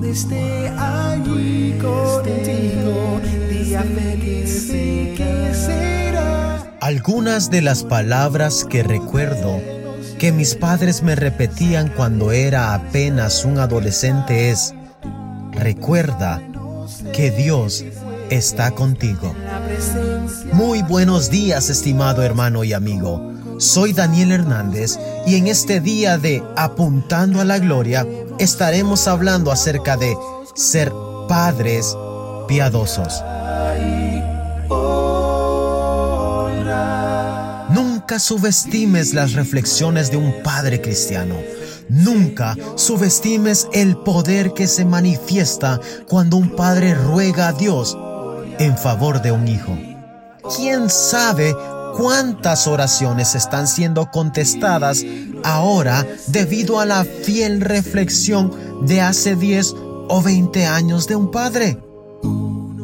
Allí contigo, que. Algunas de las palabras que recuerdo que mis padres me repetían cuando era apenas un adolescente es, recuerda que Dios está contigo. Muy buenos días, estimado hermano y amigo. Soy Daniel Hernández y en este día de Apuntando a la Gloria estaremos hablando acerca de ser padres piadosos. Nunca subestimes las reflexiones de un padre cristiano. Nunca subestimes el poder que se manifiesta cuando un padre ruega a Dios en favor de un hijo. ¿Quién sabe cuántas oraciones están siendo contestadas ahora debido a la fiel reflexión de hace 10 o 20 años de un padre?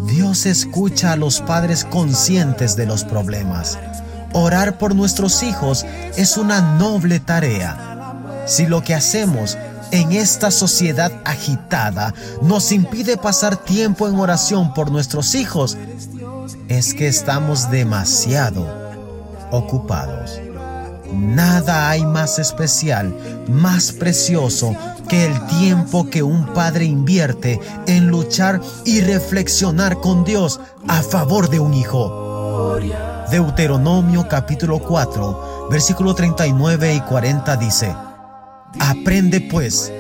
Dios escucha a los padres conscientes de los problemas. Orar por nuestros hijos es una noble tarea. Si lo que hacemos en esta sociedad agitada nos impide pasar tiempo en oración por nuestros hijos, es que estamos demasiado ocupados. Nada hay más especial, más precioso que el tiempo que un padre invierte en luchar y reflexionar con Dios a favor de un hijo. Deuteronomio capítulo 4, versículo 39 y 40 dice, Aprende pues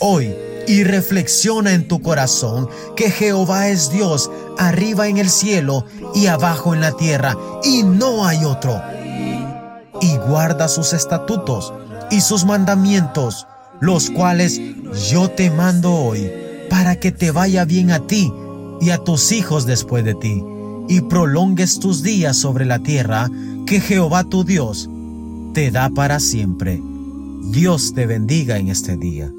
hoy y reflexiona en tu corazón que Jehová es Dios arriba en el cielo y abajo en la tierra, y no hay otro. Y guarda sus estatutos y sus mandamientos, los cuales yo te mando hoy, para que te vaya bien a ti y a tus hijos después de ti, y prolongues tus días sobre la tierra que Jehová tu Dios te da para siempre. Dios te bendiga en este día.